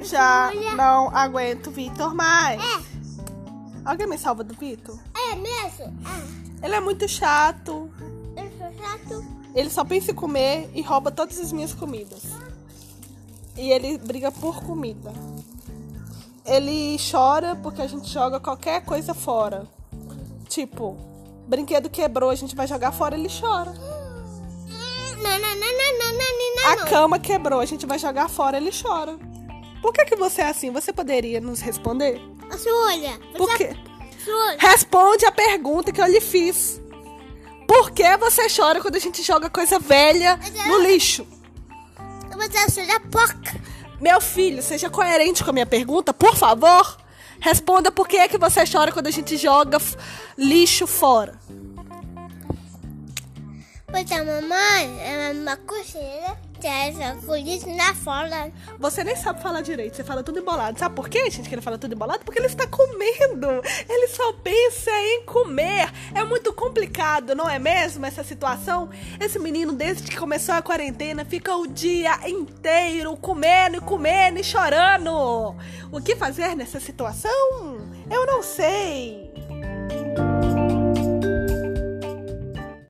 Já Olha. não aguento o Vitor mais. É, Alguém me salva do Vitor? é mesmo. É, Ele é muito chato. eu sou chato. Ele só pensa em comer e rouba todas as minhas comidas. E ele briga por comida. Ele chora porque a gente joga qualquer coisa fora. Tipo, brinquedo quebrou, a gente vai jogar fora, ele chora. Não, não, não, não, não, A não. cama quebrou, a gente vai jogar fora, ele chora. Por que, que você é assim? Você poderia nos responder? A olha. Por quê? Olha. Responde a pergunta que eu lhe fiz. Por que você chora quando a gente joga coisa velha no lixo? Você da porca. Meu filho, seja coerente com a minha pergunta, por favor. Responda por que é que você chora quando a gente joga lixo fora. Pois a mamãe é uma cocheira. Traz a na fora. Você nem sabe falar direito, você fala tudo embolado. Sabe por quê, gente, que ele fala tudo embolado? Porque ele está comendo. Ele só pensa em comer. É muito complicado, não é mesmo, essa situação? Esse menino, desde que começou a quarentena, fica o dia inteiro comendo e comendo e chorando. O que fazer nessa situação? Eu não sei.